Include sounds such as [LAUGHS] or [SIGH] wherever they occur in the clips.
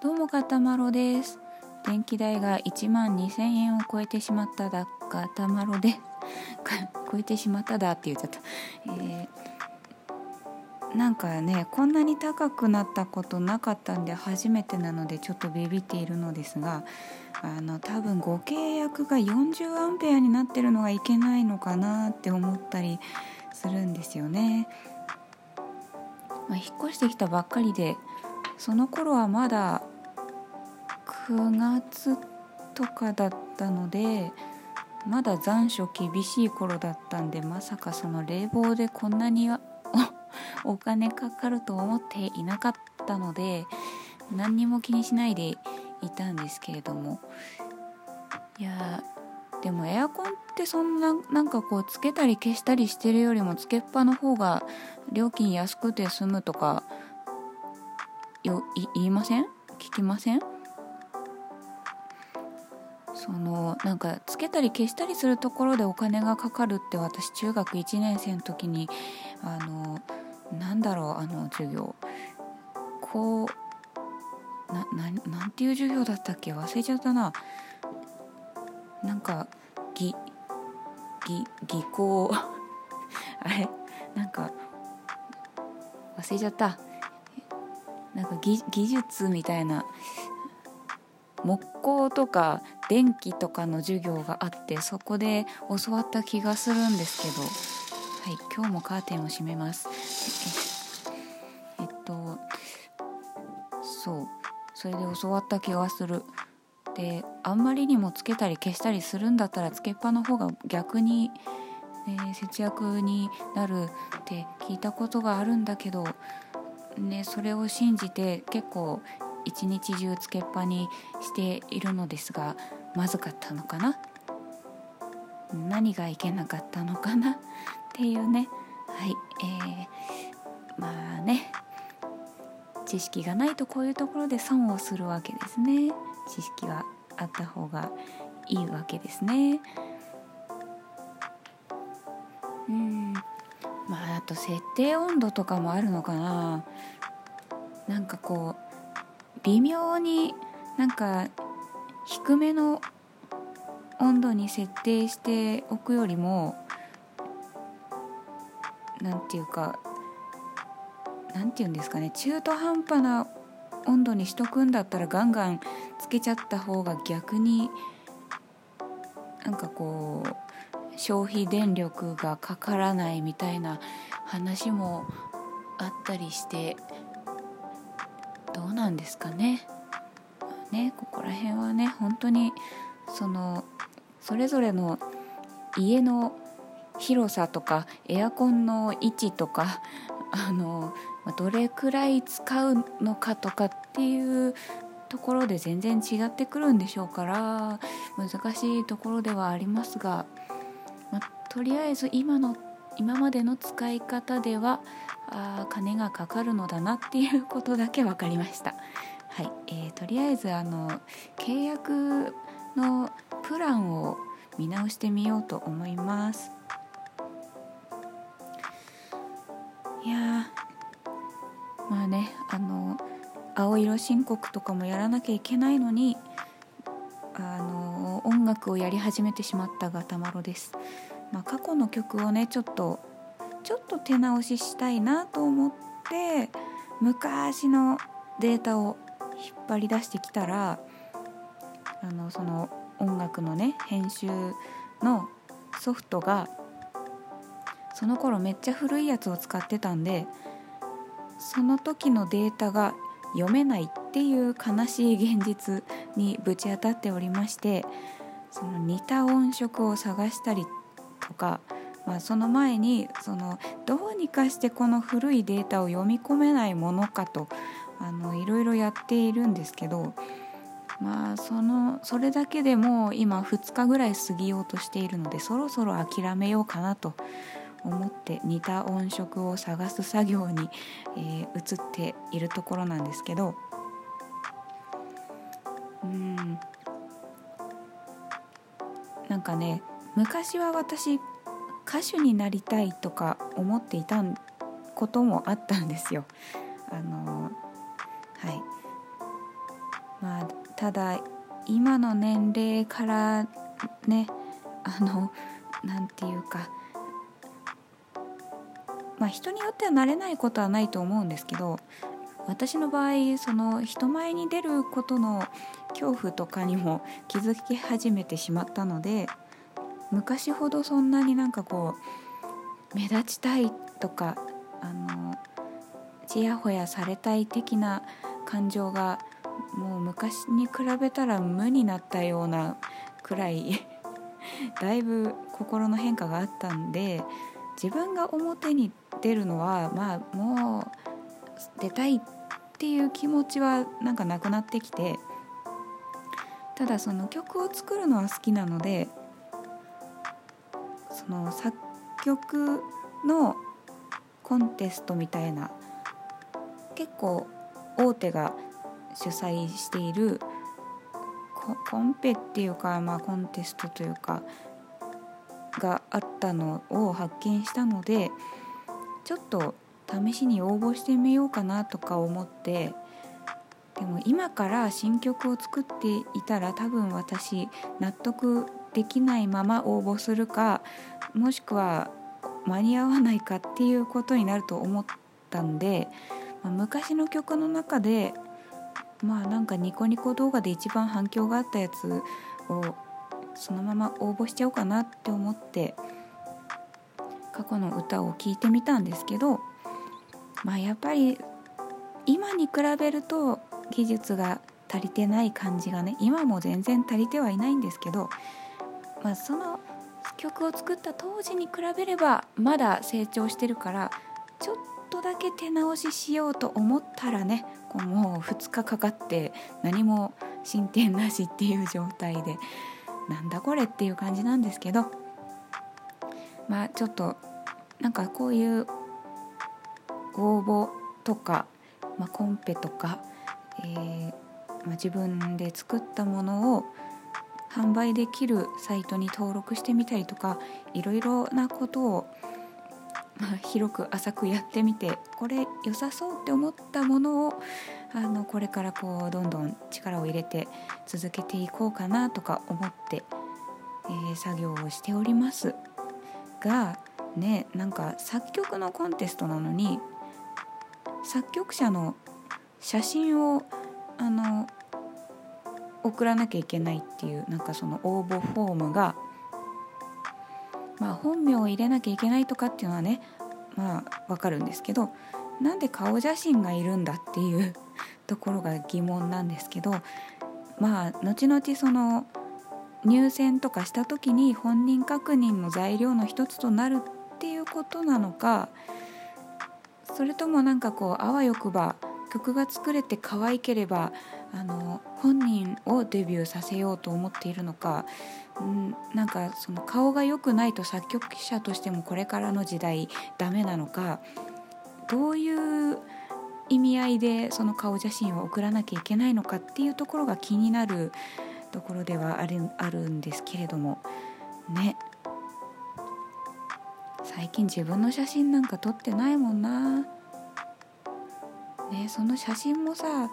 どうもかたまろです電気代が1万2000円を超えてしまっただかたまろで [LAUGHS] 超えてしまっただって言っちゃった、えー、なんかねこんなに高くなったことなかったんで初めてなのでちょっとビビっているのですがあの多分ご契約が40アンペアになってるのがいけないのかなって思ったりするんですよね。まあ、引っ越してきたばっかりでその頃はまだ9月とかだったのでまだ残暑厳しい頃だったんでまさかその冷房でこんなにお金かかると思っていなかったので何にも気にしないでいたんですけれども。いやでもエアコンってそんななんかこうつけたり消したりしてるよりもつけっぱの方が料金安くて済むとかよ言いません？聞きません？そのなんかつけたり消したりするところでお金がかかるって私中学1年生の時にあのなんだろうあの授業。こうなななんていう授業だったっけ？忘れちゃったな。なんかぎぎ技巧。[LAUGHS] あれ？なんか忘れちゃった。なんか技術みたいな木工とか電気とかの授業があってそこで教わった気がするんですけど。はい今日もカーテンを閉めます。えっとそう。それで教わった気がする。であんまりにもつけたり消したりするんだったらつけっぱの方が逆に、えー、節約になるって聞いたことがあるんだけどね、それを信じて結構一日中つけっぱにしているのですがまずかったのかな？何がいけなかったのかな？っていうね。はいえー、まあね。知識がないとこういうところで損をするわけですね。知識があった方がいいわけですね。うん。まああと設定温度とかもあるのかな。なんかこう微妙になんか低めの温度に設定しておくよりも何て言うか何て言うんですかね。中途半端な温度にしとくんだったらガンガンつけちゃった方が逆になんかこう消費電力がかからないみたいな話もあったりしてどうなんですかね。ねここら辺はね本当にそのそれぞれの家の広さとかエアコンの位置とかあのどれくらい使うのかとかっていうところで全然違ってくるんでしょうから難しいところではありますがとりあえず今の今までの使い方ではあ金がかかるのだなっていうことだけ分かりました。はい、えー、とりあえずあの契約のプランを見直してみようと思います。いやまあねあの青色申告とかもやらなきゃいけないのにあの音楽をやり始めてしまったがたまろです。まあ、過去の曲をねちょっとちょっと手直ししたいなと思って昔のデータを引っ張り出してきたらあのその音楽のね編集のソフトがその頃めっちゃ古いやつを使ってたんでその時のデータが読めないっていう悲しい現実にぶち当たっておりましてその似た音色を探したりとか、まあ、その前にそのどうにかしてこの古いデータを読み込めないものかとあのいろいろやっているんですけど、まあ、そのそれだけでも今2日ぐらい過ぎようとしているのでそろそろ諦めようかなと思って似た音色を探す作業に、えー、移っているところなんですけどうん。なんかね昔は私歌手になりたいとか思っていたこともあったんですよ。あのはいまあただ今の年齢からねあの何て言うかまあ人によっては慣れないことはないと思うんですけど私の場合その人前に出ることの恐怖とかにも気づき始めてしまったので昔ほどそんなになんかこう目立ちたいとかあのちやほやされたい的な感情がもう昔に比べたら無になったようなくらい [LAUGHS] だいぶ心の変化があったんで自分が表に出るのはまあもう出たいっていう気持ちはなんかなくなってきてただその曲を作るのは好きなのでその作曲のコンテストみたいな結構大手が主催しているコンペっていうか、まあ、コンテストというかがあったのを発見したのでちょっと試しに応募してみようかなとか思ってでも今から新曲を作っていたら多分私納得できないまま応募するかもしくは間に合わないかっていうことになると思ったんで、まあ、昔の曲の中でまあなんかニコニコ動画で一番反響があったやつをそのまま応募しちゃおうかなって思って過去の歌を聴いてみたんですけどまあやっぱり今に比べると技術が足りてない感じがね今も全然足りてはいないんですけど、まあ、その曲を作った当時に比べればまだ成長してるからちょっとだけ手直ししようと思ったらねこうもう2日かかって何も進展なしっていう状態でなんだこれっていう感じなんですけどまあちょっとなんかこういう応募とか、まあ、コンペとか、えーまあ、自分で作ったものを販売できるサイトに登録してみたりとかいろいろなことをま、広く浅くやってみてこれ良さそうって思ったものをあのこれからこうどんどん力を入れて続けていこうかなとか思って、えー、作業をしております。がねなんか作曲のコンテストなのに作曲者の写真をあの送らなきゃいけないっていうなんかその応募フォームがまあ、本名を入れなきゃいけないとかっていうのはねまあわかるんですけどなんで顔写真がいるんだっていう [LAUGHS] ところが疑問なんですけどまあ後々その入選とかした時に本人確認の材料の一つとなるっていうことなのかそれともなんかこうあわよくば曲が作れて可愛ければあの本人をデビューさせようと思っているのかうん、なんかその顔が良くないと作曲者としてもこれからの時代ダメなのかどういう意味合いでその顔写真を送らなきゃいけないのかっていうところが気になるところではあるあるんですけれどもね最近自分の写真なんか撮ってないもんな。ねその写真もさ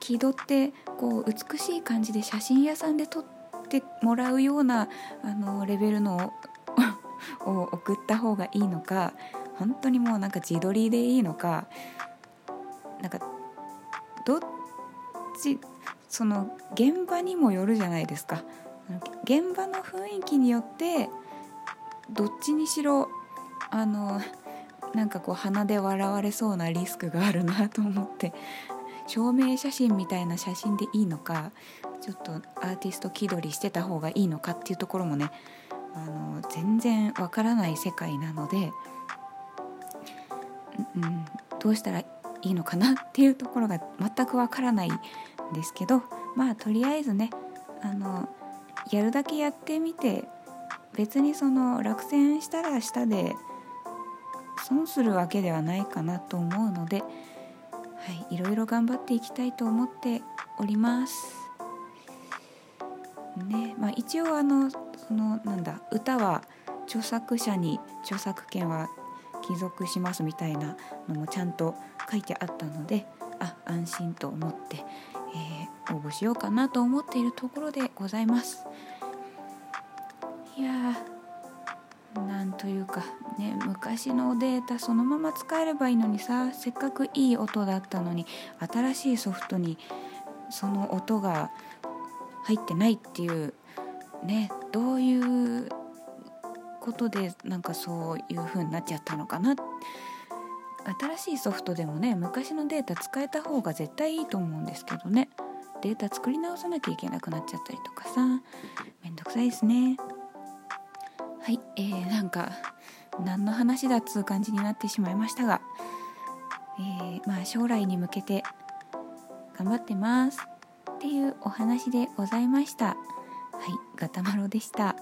気取ってこう美しい感じで写真屋さんで撮ってもらうようなあのレベルの [LAUGHS] を送った方がいいのか本当にもうなんか自撮りでいいのかなんかどっちその現場にもよるじゃないですか。現場の雰囲気によってどっちにしろあのなんかこう鼻で笑われそうなリスクがあるなと思って。[LAUGHS] 証明写真みたいな写真でいいのかちょっとアーティスト気取りしてた方がいいのかっていうところもねあの全然わからない世界なので、うん、どうしたらいいのかなっていうところが全くわからないんですけどまあとりあえずねあのやるだけやってみて別にその落選したら下で損するわけではないかなと思うので、はい、いろいろ頑張っていきたいと思っております。ねまあ、一応あのそのなんだ歌は著作者に著作権は帰属しますみたいなのもちゃんと書いてあったのであ安心と思って、えー、応募しようかなと思っているところでございますいやなんというかね昔のデータそのまま使えればいいのにさせっかくいい音だったのに新しいソフトにその音が入ってないっていうねどういうことでなんかそういう風になっちゃったのかな。新しいソフトでもね昔のデータ使えた方が絶対いいと思うんですけどね。データ作り直さなきゃいけなくなっちゃったりとかさ。めんどくさいですね。はいえー、なんか何の話だっつう感じになってしまいましたが、えー、まあ将来に向けて頑張ってますっていうお話でございました。はいガタマロでした。